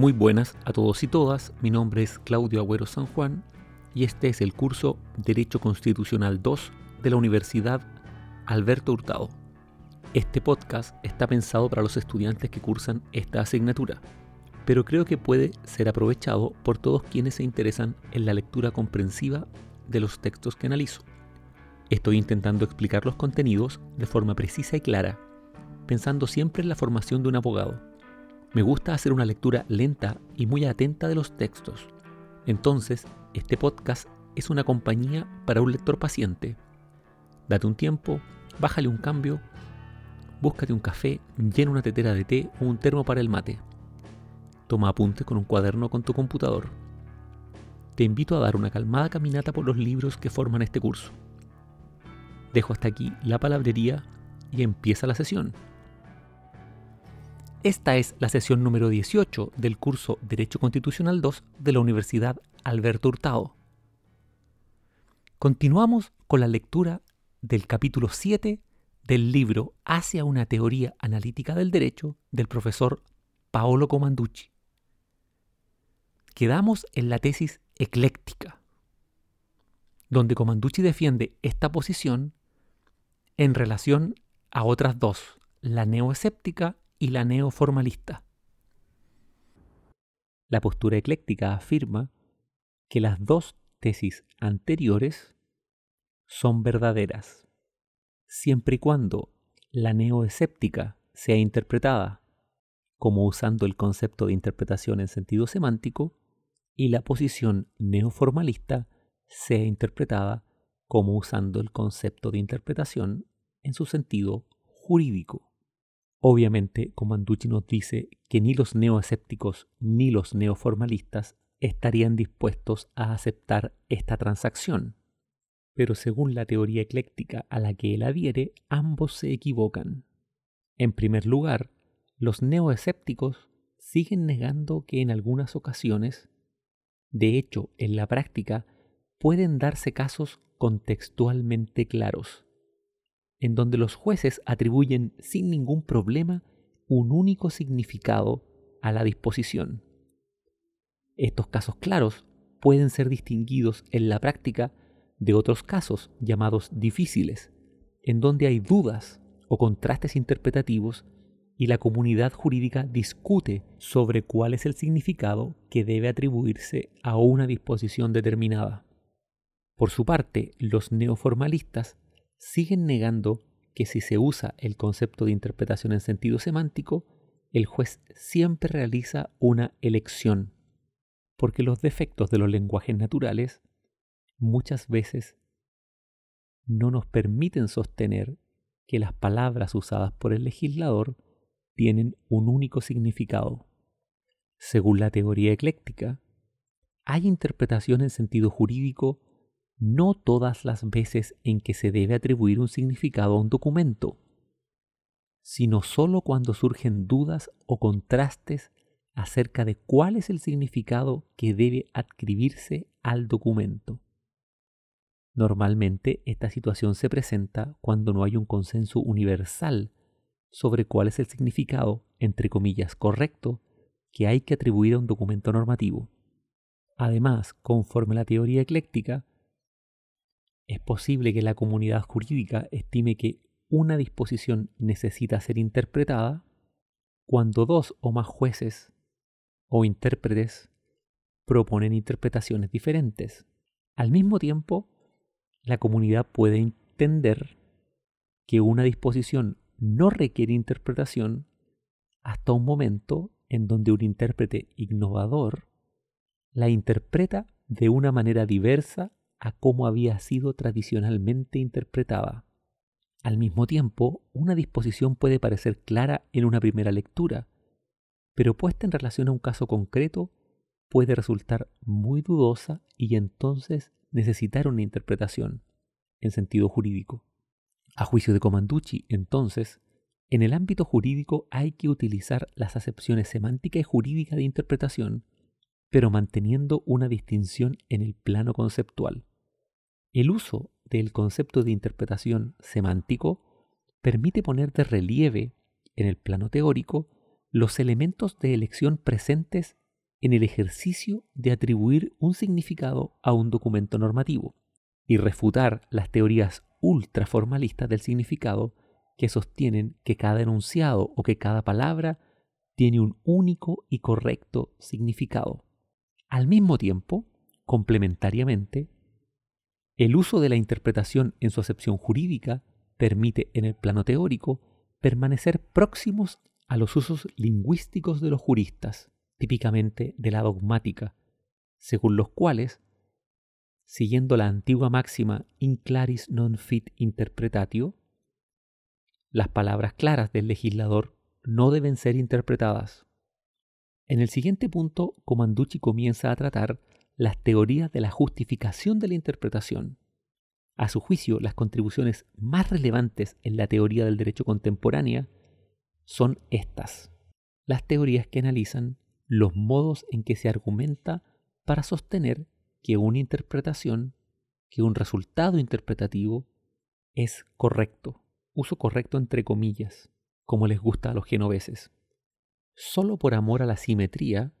Muy buenas a todos y todas, mi nombre es Claudio Agüero San Juan y este es el curso Derecho Constitucional 2 de la Universidad Alberto Hurtado. Este podcast está pensado para los estudiantes que cursan esta asignatura, pero creo que puede ser aprovechado por todos quienes se interesan en la lectura comprensiva de los textos que analizo. Estoy intentando explicar los contenidos de forma precisa y clara, pensando siempre en la formación de un abogado me gusta hacer una lectura lenta y muy atenta de los textos. Entonces, este podcast es una compañía para un lector paciente. Date un tiempo, bájale un cambio, búscate un café, llena una tetera de té o un termo para el mate. Toma apuntes con un cuaderno con tu computador. Te invito a dar una calmada caminata por los libros que forman este curso. Dejo hasta aquí la palabrería y empieza la sesión. Esta es la sesión número 18 del curso Derecho Constitucional 2 de la Universidad Alberto Hurtado. Continuamos con la lectura del capítulo 7 del libro Hacia una teoría analítica del derecho del profesor Paolo Comanducci. Quedamos en la tesis ecléctica, donde Comanducci defiende esta posición en relación a otras dos, la neoescéptica y la neoformalista. La postura ecléctica afirma que las dos tesis anteriores son verdaderas, siempre y cuando la neoescéptica sea interpretada como usando el concepto de interpretación en sentido semántico y la posición neoformalista sea interpretada como usando el concepto de interpretación en su sentido jurídico. Obviamente, Comanducci nos dice que ni los neoescépticos ni los neoformalistas estarían dispuestos a aceptar esta transacción. Pero según la teoría ecléctica a la que él adhiere, ambos se equivocan. En primer lugar, los neoescépticos siguen negando que en algunas ocasiones, de hecho en la práctica, pueden darse casos contextualmente claros en donde los jueces atribuyen sin ningún problema un único significado a la disposición. Estos casos claros pueden ser distinguidos en la práctica de otros casos llamados difíciles, en donde hay dudas o contrastes interpretativos y la comunidad jurídica discute sobre cuál es el significado que debe atribuirse a una disposición determinada. Por su parte, los neoformalistas siguen negando que si se usa el concepto de interpretación en sentido semántico, el juez siempre realiza una elección, porque los defectos de los lenguajes naturales muchas veces no nos permiten sostener que las palabras usadas por el legislador tienen un único significado. Según la teoría ecléctica, hay interpretación en sentido jurídico no todas las veces en que se debe atribuir un significado a un documento, sino sólo cuando surgen dudas o contrastes acerca de cuál es el significado que debe adscribirse al documento. Normalmente esta situación se presenta cuando no hay un consenso universal sobre cuál es el significado, entre comillas, correcto que hay que atribuir a un documento normativo. Además, conforme la teoría ecléctica, es posible que la comunidad jurídica estime que una disposición necesita ser interpretada cuando dos o más jueces o intérpretes proponen interpretaciones diferentes. Al mismo tiempo, la comunidad puede entender que una disposición no requiere interpretación hasta un momento en donde un intérprete innovador la interpreta de una manera diversa a cómo había sido tradicionalmente interpretada. Al mismo tiempo, una disposición puede parecer clara en una primera lectura, pero puesta en relación a un caso concreto puede resultar muy dudosa y entonces necesitar una interpretación en sentido jurídico. A juicio de Comanducci, entonces, en el ámbito jurídico hay que utilizar las acepciones semántica y jurídica de interpretación, pero manteniendo una distinción en el plano conceptual. El uso del concepto de interpretación semántico permite poner de relieve en el plano teórico los elementos de elección presentes en el ejercicio de atribuir un significado a un documento normativo y refutar las teorías ultraformalistas del significado que sostienen que cada enunciado o que cada palabra tiene un único y correcto significado. Al mismo tiempo, complementariamente, el uso de la interpretación en su acepción jurídica permite en el plano teórico permanecer próximos a los usos lingüísticos de los juristas, típicamente de la dogmática, según los cuales, siguiendo la antigua máxima in claris non fit interpretatio, las palabras claras del legislador no deben ser interpretadas. En el siguiente punto, Comanducci comienza a tratar las teorías de la justificación de la interpretación. A su juicio, las contribuciones más relevantes en la teoría del derecho contemporánea son estas. Las teorías que analizan los modos en que se argumenta para sostener que una interpretación, que un resultado interpretativo es correcto, uso correcto entre comillas, como les gusta a los genoveses. Solo por amor a la simetría,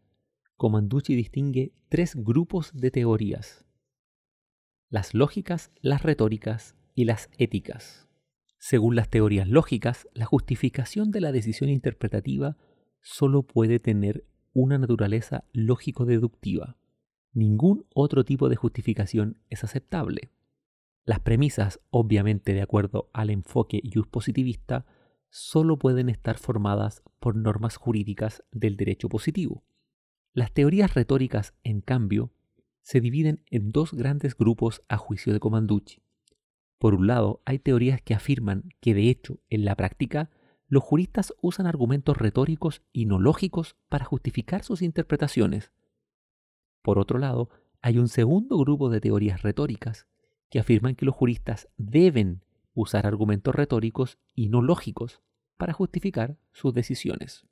Comanducci distingue tres grupos de teorías, las lógicas, las retóricas y las éticas. Según las teorías lógicas, la justificación de la decisión interpretativa solo puede tener una naturaleza lógico-deductiva. Ningún otro tipo de justificación es aceptable. Las premisas, obviamente de acuerdo al enfoque positivista, solo pueden estar formadas por normas jurídicas del derecho positivo. Las teorías retóricas, en cambio, se dividen en dos grandes grupos a juicio de Comanducci. Por un lado, hay teorías que afirman que de hecho, en la práctica, los juristas usan argumentos retóricos y no lógicos para justificar sus interpretaciones. Por otro lado, hay un segundo grupo de teorías retóricas que afirman que los juristas deben usar argumentos retóricos y no lógicos para justificar sus decisiones.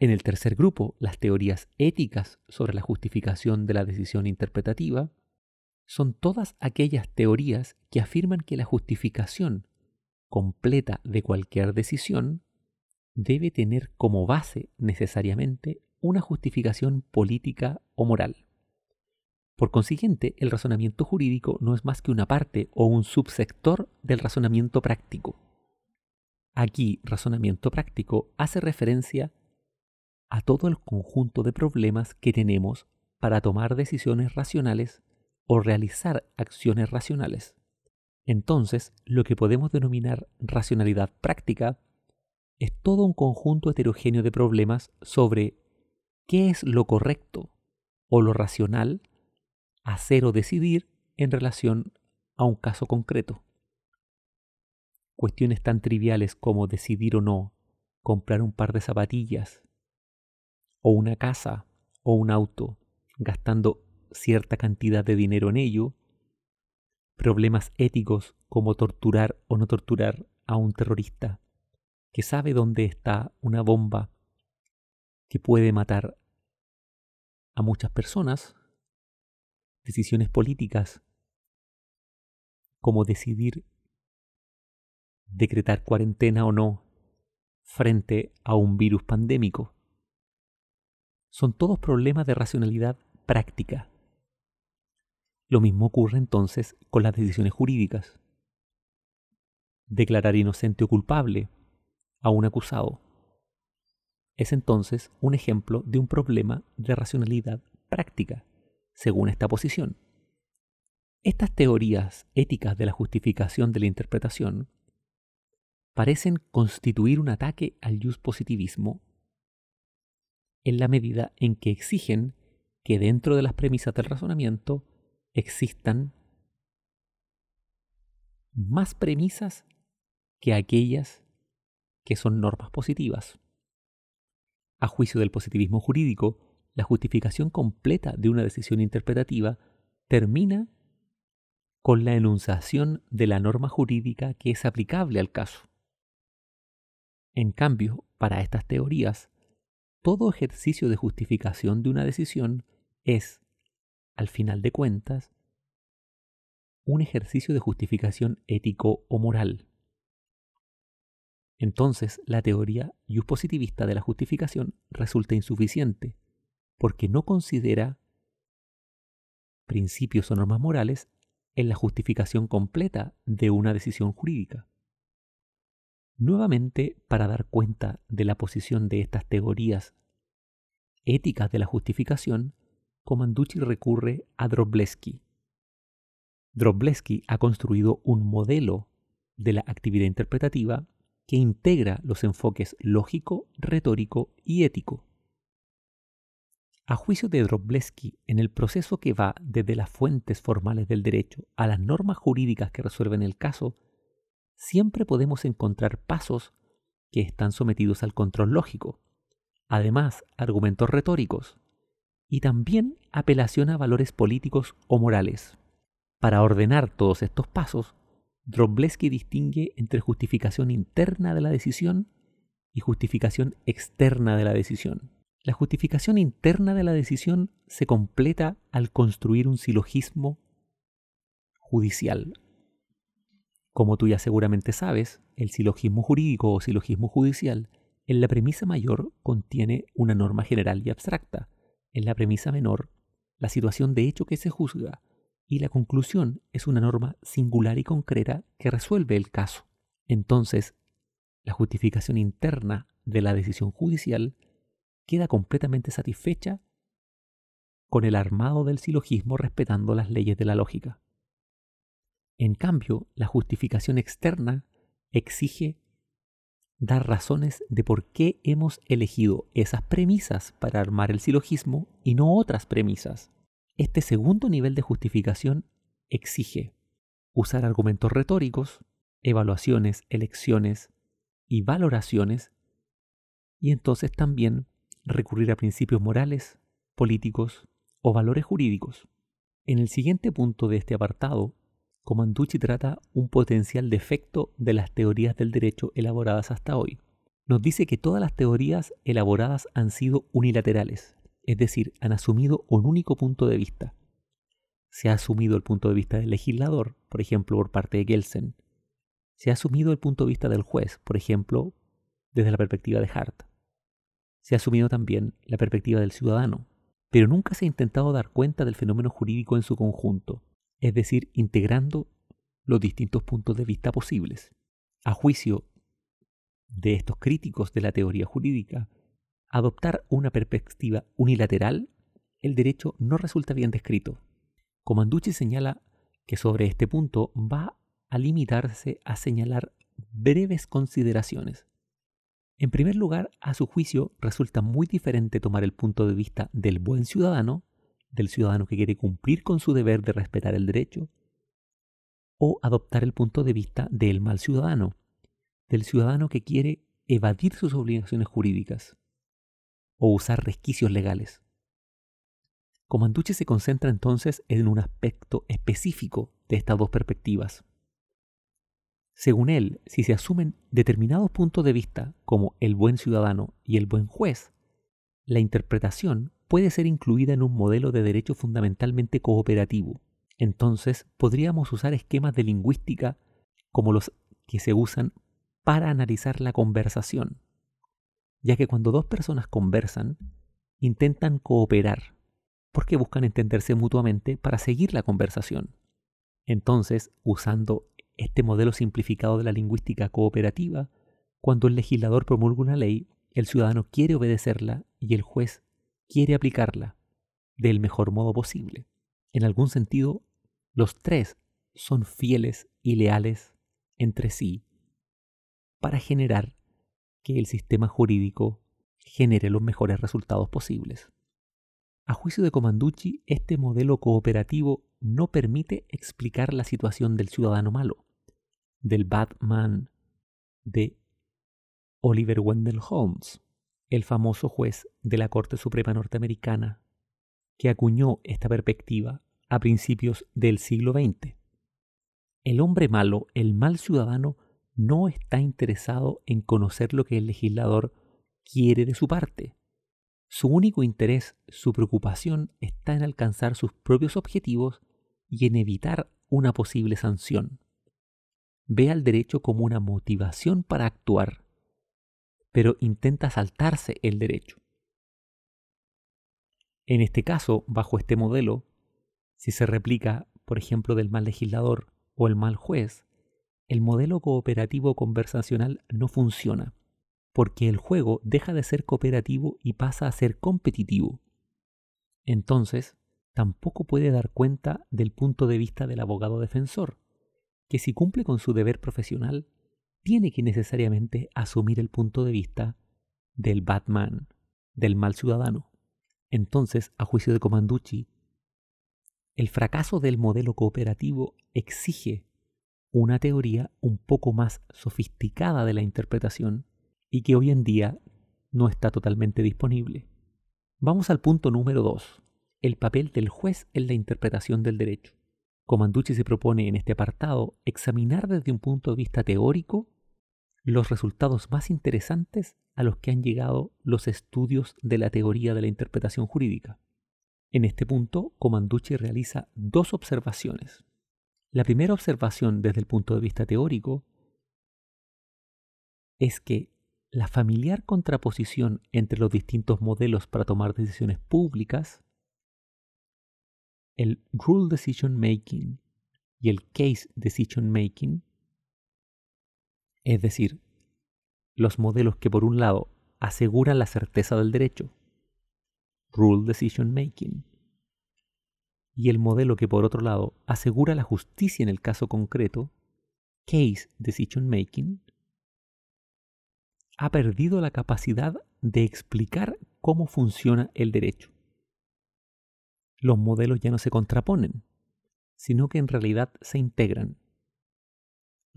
En el tercer grupo, las teorías éticas sobre la justificación de la decisión interpretativa son todas aquellas teorías que afirman que la justificación completa de cualquier decisión debe tener como base necesariamente una justificación política o moral. Por consiguiente, el razonamiento jurídico no es más que una parte o un subsector del razonamiento práctico. Aquí, razonamiento práctico hace referencia a todo el conjunto de problemas que tenemos para tomar decisiones racionales o realizar acciones racionales. Entonces, lo que podemos denominar racionalidad práctica es todo un conjunto heterogéneo de problemas sobre qué es lo correcto o lo racional hacer o decidir en relación a un caso concreto. Cuestiones tan triviales como decidir o no comprar un par de zapatillas o una casa o un auto, gastando cierta cantidad de dinero en ello, problemas éticos como torturar o no torturar a un terrorista que sabe dónde está una bomba que puede matar a muchas personas, decisiones políticas como decidir decretar cuarentena o no frente a un virus pandémico. Son todos problemas de racionalidad práctica lo mismo ocurre entonces con las decisiones jurídicas. Declarar inocente o culpable a un acusado es entonces un ejemplo de un problema de racionalidad práctica, según esta posición. Estas teorías éticas de la justificación de la interpretación parecen constituir un ataque al positivismo en la medida en que exigen que dentro de las premisas del razonamiento existan más premisas que aquellas que son normas positivas. A juicio del positivismo jurídico, la justificación completa de una decisión interpretativa termina con la enunciación de la norma jurídica que es aplicable al caso. En cambio, para estas teorías, todo ejercicio de justificación de una decisión es, al final de cuentas, un ejercicio de justificación ético o moral. Entonces, la teoría positivista de la justificación resulta insuficiente, porque no considera principios o normas morales en la justificación completa de una decisión jurídica. Nuevamente, para dar cuenta de la posición de estas teorías éticas de la justificación, Comanducci recurre a Drobleski. Drobleski ha construido un modelo de la actividad interpretativa que integra los enfoques lógico, retórico y ético. A juicio de Drobleski, en el proceso que va desde las fuentes formales del derecho a las normas jurídicas que resuelven el caso, siempre podemos encontrar pasos que están sometidos al control lógico, además argumentos retóricos y también apelación a valores políticos o morales. Para ordenar todos estos pasos, Drobleski distingue entre justificación interna de la decisión y justificación externa de la decisión. La justificación interna de la decisión se completa al construir un silogismo judicial. Como tú ya seguramente sabes, el silogismo jurídico o silogismo judicial en la premisa mayor contiene una norma general y abstracta. En la premisa menor, la situación de hecho que se juzga y la conclusión es una norma singular y concreta que resuelve el caso. Entonces, la justificación interna de la decisión judicial queda completamente satisfecha con el armado del silogismo respetando las leyes de la lógica. En cambio, la justificación externa exige dar razones de por qué hemos elegido esas premisas para armar el silogismo y no otras premisas. Este segundo nivel de justificación exige usar argumentos retóricos, evaluaciones, elecciones y valoraciones, y entonces también recurrir a principios morales, políticos o valores jurídicos. En el siguiente punto de este apartado, Comanducci trata un potencial defecto de las teorías del derecho elaboradas hasta hoy. Nos dice que todas las teorías elaboradas han sido unilaterales, es decir, han asumido un único punto de vista. Se ha asumido el punto de vista del legislador, por ejemplo, por parte de Gelsen. Se ha asumido el punto de vista del juez, por ejemplo, desde la perspectiva de Hart. Se ha asumido también la perspectiva del ciudadano, pero nunca se ha intentado dar cuenta del fenómeno jurídico en su conjunto, es decir, integrando los distintos puntos de vista posibles. A juicio de estos críticos de la teoría jurídica, adoptar una perspectiva unilateral, el derecho no resulta bien descrito. Comanducci señala que sobre este punto va a limitarse a señalar breves consideraciones. En primer lugar, a su juicio, resulta muy diferente tomar el punto de vista del buen ciudadano, del ciudadano que quiere cumplir con su deber de respetar el derecho, o adoptar el punto de vista del mal ciudadano, del ciudadano que quiere evadir sus obligaciones jurídicas o usar resquicios legales. Comanducci se concentra entonces en un aspecto específico de estas dos perspectivas. Según él, si se asumen determinados puntos de vista como el buen ciudadano y el buen juez, la interpretación puede ser incluida en un modelo de derecho fundamentalmente cooperativo. Entonces podríamos usar esquemas de lingüística como los que se usan para analizar la conversación, ya que cuando dos personas conversan, intentan cooperar, porque buscan entenderse mutuamente para seguir la conversación. Entonces, usando este modelo simplificado de la lingüística cooperativa, cuando el legislador promulga una ley, el ciudadano quiere obedecerla y el juez quiere aplicarla del mejor modo posible. En algún sentido, los tres son fieles y leales entre sí para generar que el sistema jurídico genere los mejores resultados posibles. A juicio de Comanducci, este modelo cooperativo no permite explicar la situación del ciudadano malo, del Batman de Oliver Wendell Holmes, el famoso juez de la Corte Suprema norteamericana que acuñó esta perspectiva a principios del siglo XX. El hombre malo, el mal ciudadano, no está interesado en conocer lo que el legislador quiere de su parte. Su único interés, su preocupación está en alcanzar sus propios objetivos y en evitar una posible sanción. Ve al derecho como una motivación para actuar, pero intenta saltarse el derecho. En este caso, bajo este modelo, si se replica, por ejemplo, del mal legislador o el mal juez, el modelo cooperativo conversacional no funciona, porque el juego deja de ser cooperativo y pasa a ser competitivo. Entonces, tampoco puede dar cuenta del punto de vista del abogado defensor, que si cumple con su deber profesional, tiene que necesariamente asumir el punto de vista del Batman, del mal ciudadano. Entonces, a juicio de Comanducci, el fracaso del modelo cooperativo exige una teoría un poco más sofisticada de la interpretación y que hoy en día no está totalmente disponible. Vamos al punto número 2, el papel del juez en la interpretación del derecho. Comanducci se propone en este apartado examinar desde un punto de vista teórico los resultados más interesantes a los que han llegado los estudios de la teoría de la interpretación jurídica. En este punto, Comanducci realiza dos observaciones. La primera observación desde el punto de vista teórico es que la familiar contraposición entre los distintos modelos para tomar decisiones públicas, el Rule Decision Making y el Case Decision Making, es decir, los modelos que por un lado aseguran la certeza del derecho, Rule Decision Making, y el modelo que por otro lado asegura la justicia en el caso concreto, Case Decision Making, ha perdido la capacidad de explicar cómo funciona el derecho. Los modelos ya no se contraponen, sino que en realidad se integran.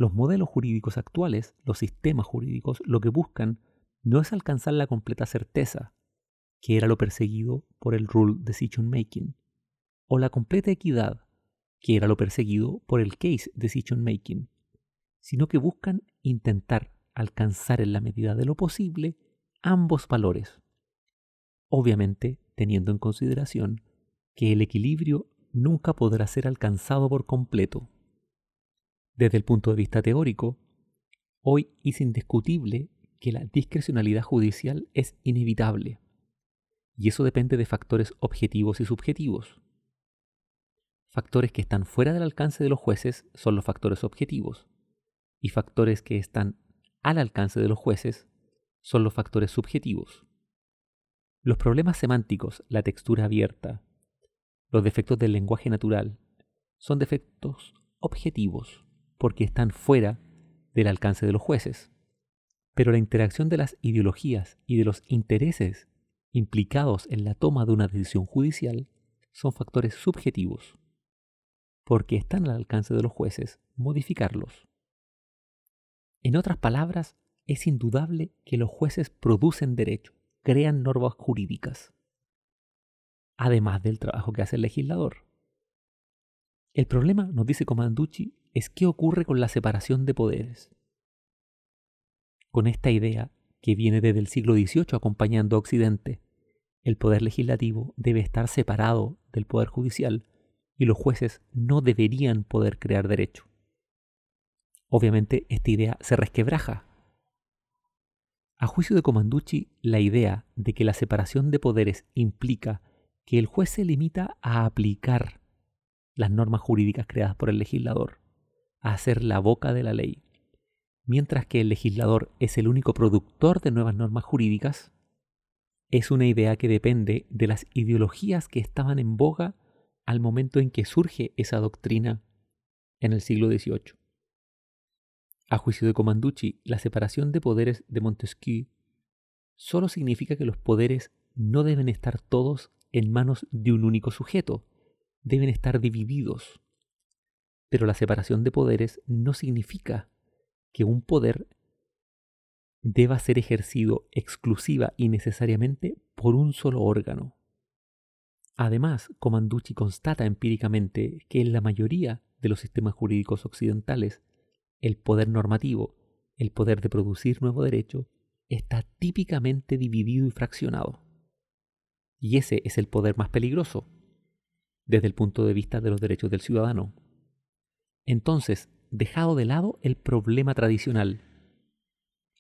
Los modelos jurídicos actuales, los sistemas jurídicos, lo que buscan no es alcanzar la completa certeza, que era lo perseguido por el Rule Decision Making, o la completa equidad, que era lo perseguido por el Case Decision Making, sino que buscan intentar alcanzar en la medida de lo posible ambos valores, obviamente teniendo en consideración que el equilibrio nunca podrá ser alcanzado por completo. Desde el punto de vista teórico, hoy es indiscutible que la discrecionalidad judicial es inevitable, y eso depende de factores objetivos y subjetivos. Factores que están fuera del alcance de los jueces son los factores objetivos, y factores que están al alcance de los jueces son los factores subjetivos. Los problemas semánticos, la textura abierta, los defectos del lenguaje natural, son defectos objetivos porque están fuera del alcance de los jueces. Pero la interacción de las ideologías y de los intereses implicados en la toma de una decisión judicial son factores subjetivos, porque están al alcance de los jueces modificarlos. En otras palabras, es indudable que los jueces producen derecho, crean normas jurídicas, además del trabajo que hace el legislador. El problema, nos dice Comanducci, es qué ocurre con la separación de poderes. Con esta idea, que viene desde el siglo XVIII acompañando a Occidente, el poder legislativo debe estar separado del poder judicial y los jueces no deberían poder crear derecho. Obviamente esta idea se resquebraja. A juicio de Comanducci, la idea de que la separación de poderes implica que el juez se limita a aplicar las normas jurídicas creadas por el legislador, a hacer la boca de la ley, mientras que el legislador es el único productor de nuevas normas jurídicas, es una idea que depende de las ideologías que estaban en boga al momento en que surge esa doctrina en el siglo XVIII. A juicio de Comanducci, la separación de poderes de Montesquieu solo significa que los poderes no deben estar todos en manos de un único sujeto, deben estar divididos. Pero la separación de poderes no significa que un poder deba ser ejercido exclusiva y necesariamente por un solo órgano. Además, Comanducci constata empíricamente que en la mayoría de los sistemas jurídicos occidentales, el poder normativo, el poder de producir nuevo derecho, está típicamente dividido y fraccionado. Y ese es el poder más peligroso, desde el punto de vista de los derechos del ciudadano. Entonces, dejado de lado el problema tradicional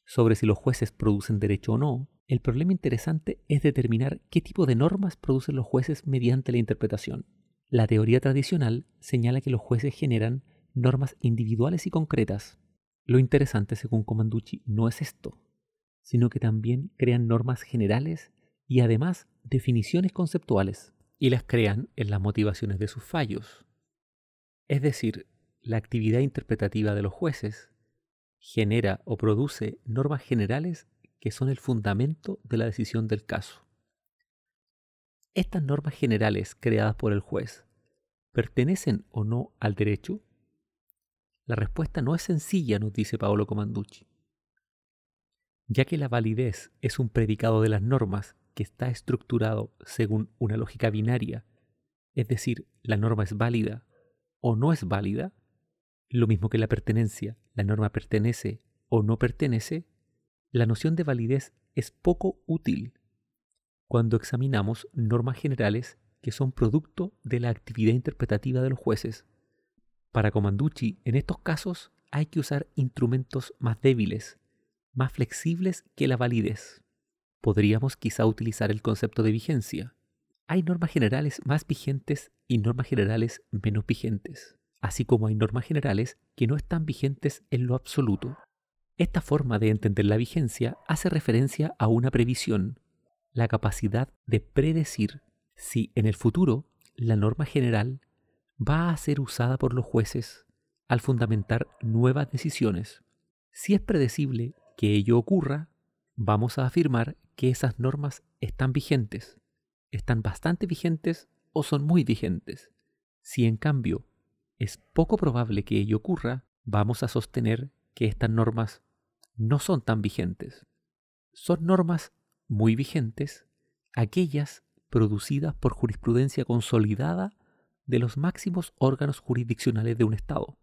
sobre si los jueces producen derecho o no, el problema interesante es determinar qué tipo de normas producen los jueces mediante la interpretación. La teoría tradicional señala que los jueces generan normas individuales y concretas. Lo interesante, según Comanducci, no es esto, sino que también crean normas generales y además definiciones conceptuales, y las crean en las motivaciones de sus fallos. Es decir, la actividad interpretativa de los jueces genera o produce normas generales que son el fundamento de la decisión del caso. ¿Estas normas generales creadas por el juez pertenecen o no al derecho? La respuesta no es sencilla, nos dice Paolo Comanducci. Ya que la validez es un predicado de las normas que está estructurado según una lógica binaria, es decir, la norma es válida o no es válida, lo mismo que la pertenencia, la norma pertenece o no pertenece, la noción de validez es poco útil cuando examinamos normas generales que son producto de la actividad interpretativa de los jueces. Para Comanducci, en estos casos hay que usar instrumentos más débiles, más flexibles que la validez. Podríamos quizá utilizar el concepto de vigencia. Hay normas generales más vigentes y normas generales menos vigentes así como hay normas generales que no están vigentes en lo absoluto. Esta forma de entender la vigencia hace referencia a una previsión, la capacidad de predecir si en el futuro la norma general va a ser usada por los jueces al fundamentar nuevas decisiones. Si es predecible que ello ocurra, vamos a afirmar que esas normas están vigentes, están bastante vigentes o son muy vigentes. Si en cambio es poco probable que ello ocurra, vamos a sostener que estas normas no son tan vigentes. Son normas muy vigentes aquellas producidas por jurisprudencia consolidada de los máximos órganos jurisdiccionales de un Estado.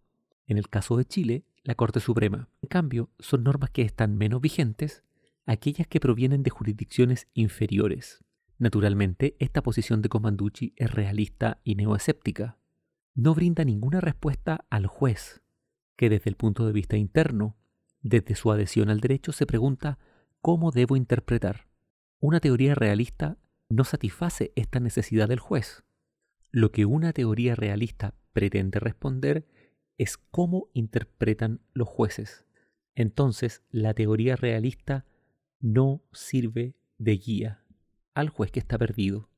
En el caso de Chile, la Corte Suprema. En cambio, son normas que están menos vigentes aquellas que provienen de jurisdicciones inferiores. Naturalmente, esta posición de Comanducci es realista y neoescéptica no brinda ninguna respuesta al juez, que desde el punto de vista interno, desde su adhesión al derecho, se pregunta cómo debo interpretar. Una teoría realista no satisface esta necesidad del juez. Lo que una teoría realista pretende responder es cómo interpretan los jueces. Entonces, la teoría realista no sirve de guía al juez que está perdido.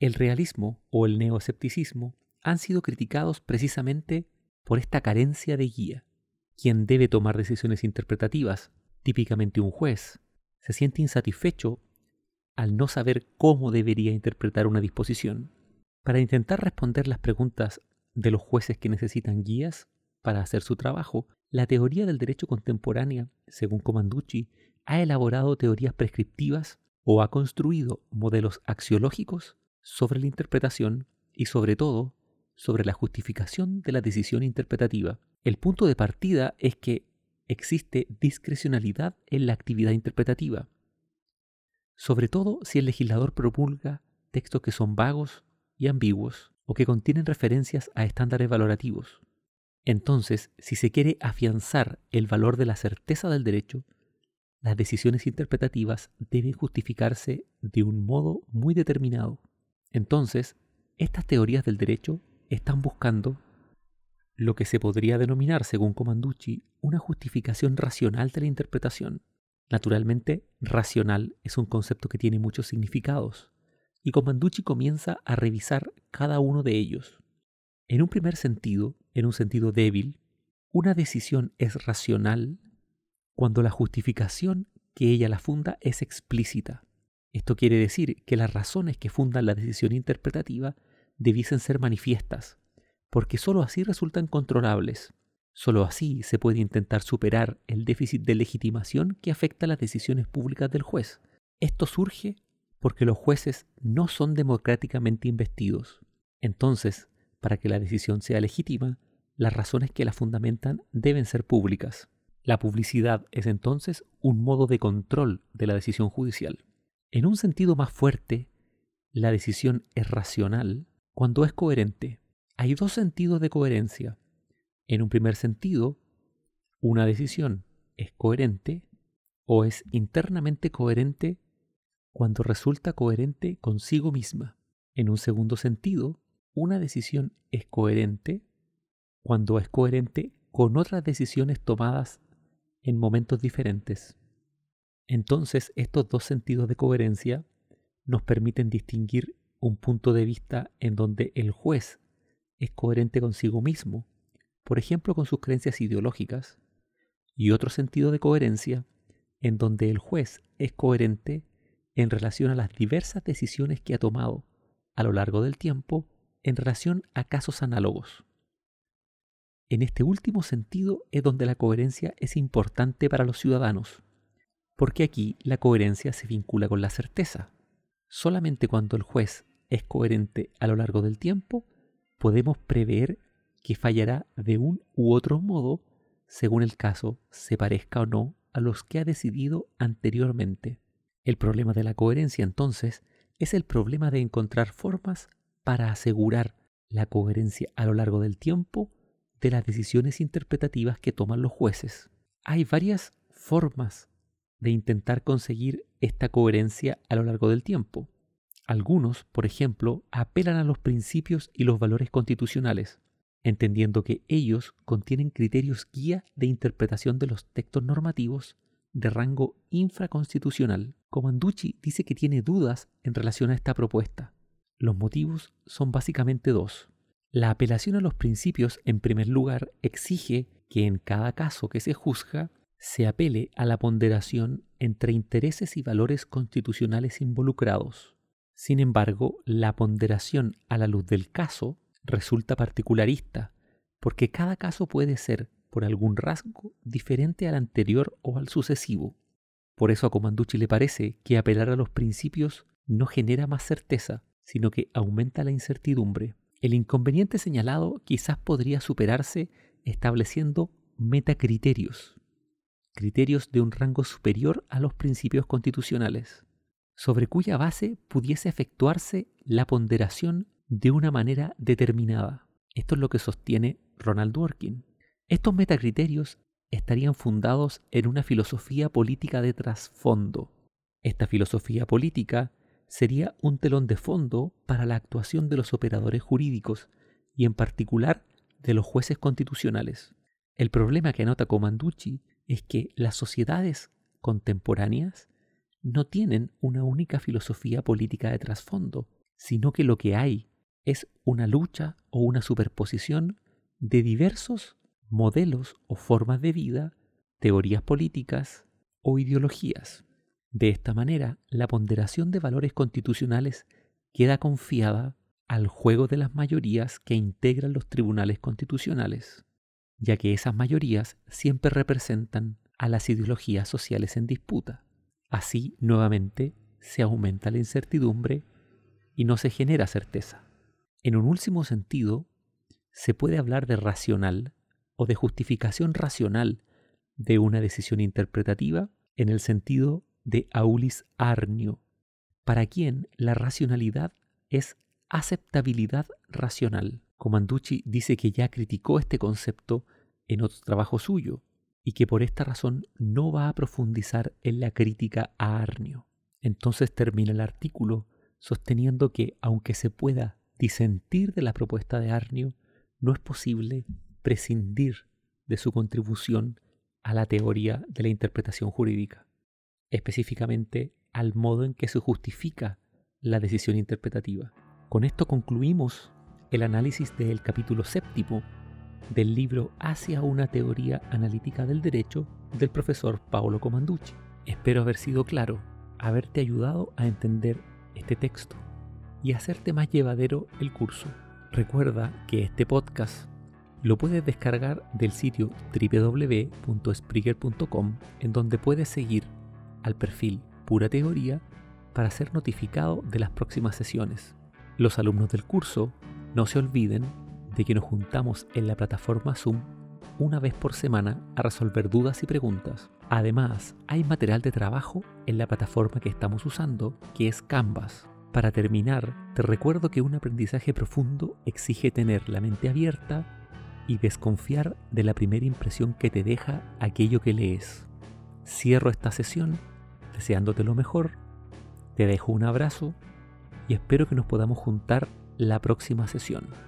El realismo o el neoescepticismo han sido criticados precisamente por esta carencia de guía. Quien debe tomar decisiones interpretativas, típicamente un juez, se siente insatisfecho al no saber cómo debería interpretar una disposición. Para intentar responder las preguntas de los jueces que necesitan guías para hacer su trabajo, la teoría del derecho contemporánea, según Comanducci, ha elaborado teorías prescriptivas o ha construido modelos axiológicos sobre la interpretación y sobre todo sobre la justificación de la decisión interpretativa. El punto de partida es que existe discrecionalidad en la actividad interpretativa, sobre todo si el legislador promulga textos que son vagos y ambiguos o que contienen referencias a estándares valorativos. Entonces, si se quiere afianzar el valor de la certeza del derecho, las decisiones interpretativas deben justificarse de un modo muy determinado. Entonces, estas teorías del derecho están buscando lo que se podría denominar, según Comanducci, una justificación racional de la interpretación. Naturalmente, racional es un concepto que tiene muchos significados, y Comanducci comienza a revisar cada uno de ellos. En un primer sentido, en un sentido débil, una decisión es racional cuando la justificación que ella la funda es explícita. Esto quiere decir que las razones que fundan la decisión interpretativa debiesen ser manifiestas, porque sólo así resultan controlables. Sólo así se puede intentar superar el déficit de legitimación que afecta las decisiones públicas del juez. Esto surge porque los jueces no son democráticamente investidos. Entonces, para que la decisión sea legítima, las razones que la fundamentan deben ser públicas. La publicidad es entonces un modo de control de la decisión judicial. En un sentido más fuerte, la decisión es racional cuando es coherente. Hay dos sentidos de coherencia. En un primer sentido, una decisión es coherente o es internamente coherente cuando resulta coherente consigo misma. En un segundo sentido, una decisión es coherente cuando es coherente con otras decisiones tomadas en momentos diferentes. Entonces, estos dos sentidos de coherencia nos permiten distinguir un punto de vista en donde el juez es coherente consigo mismo, por ejemplo con sus creencias ideológicas, y otro sentido de coherencia en donde el juez es coherente en relación a las diversas decisiones que ha tomado a lo largo del tiempo en relación a casos análogos. En este último sentido es donde la coherencia es importante para los ciudadanos, porque aquí la coherencia se vincula con la certeza. Solamente cuando el juez es coherente a lo largo del tiempo, podemos prever que fallará de un u otro modo según el caso se parezca o no a los que ha decidido anteriormente. El problema de la coherencia entonces es el problema de encontrar formas para asegurar la coherencia a lo largo del tiempo de las decisiones interpretativas que toman los jueces. Hay varias formas de intentar conseguir esta coherencia a lo largo del tiempo. Algunos, por ejemplo, apelan a los principios y los valores constitucionales, entendiendo que ellos contienen criterios guía de interpretación de los textos normativos de rango infraconstitucional. Comanducci dice que tiene dudas en relación a esta propuesta. Los motivos son básicamente dos. La apelación a los principios, en primer lugar, exige que en cada caso que se juzga se apele a la ponderación entre intereses y valores constitucionales involucrados. Sin embargo, la ponderación a la luz del caso resulta particularista, porque cada caso puede ser, por algún rasgo, diferente al anterior o al sucesivo. Por eso a Comanducci le parece que apelar a los principios no genera más certeza, sino que aumenta la incertidumbre. El inconveniente señalado quizás podría superarse estableciendo metacriterios, criterios de un rango superior a los principios constitucionales, sobre cuya base pudiese efectuarse la ponderación de una manera determinada. Esto es lo que sostiene Ronald Dworkin. Estos metacriterios estarían fundados en una filosofía política de trasfondo. Esta filosofía política sería un telón de fondo para la actuación de los operadores jurídicos y en particular de los jueces constitucionales. El problema que anota Comanducci es que las sociedades contemporáneas no tienen una única filosofía política de trasfondo, sino que lo que hay es una lucha o una superposición de diversos modelos o formas de vida, teorías políticas o ideologías. De esta manera, la ponderación de valores constitucionales queda confiada al juego de las mayorías que integran los tribunales constitucionales, ya que esas mayorías siempre representan a las ideologías sociales en disputa. Así, nuevamente, se aumenta la incertidumbre y no se genera certeza. En un último sentido, se puede hablar de racional o de justificación racional de una decisión interpretativa en el sentido de Aulis Arnio, para quien la racionalidad es aceptabilidad racional. Comanducci dice que ya criticó este concepto en otro trabajo suyo y que por esta razón no va a profundizar en la crítica a Arnio. Entonces termina el artículo sosteniendo que aunque se pueda disentir de la propuesta de Arnio, no es posible prescindir de su contribución a la teoría de la interpretación jurídica específicamente al modo en que se justifica la decisión interpretativa. Con esto concluimos el análisis del capítulo séptimo del libro Hacia una teoría analítica del derecho del profesor Paolo Comanducci. Espero haber sido claro, haberte ayudado a entender este texto y hacerte más llevadero el curso. Recuerda que este podcast lo puedes descargar del sitio www.spreaker.com en donde puedes seguir al perfil Pura Teoría para ser notificado de las próximas sesiones. Los alumnos del curso no se olviden de que nos juntamos en la plataforma Zoom una vez por semana a resolver dudas y preguntas. Además, hay material de trabajo en la plataforma que estamos usando, que es Canvas. Para terminar, te recuerdo que un aprendizaje profundo exige tener la mente abierta y desconfiar de la primera impresión que te deja aquello que lees. Cierro esta sesión deseándote lo mejor, te dejo un abrazo y espero que nos podamos juntar la próxima sesión.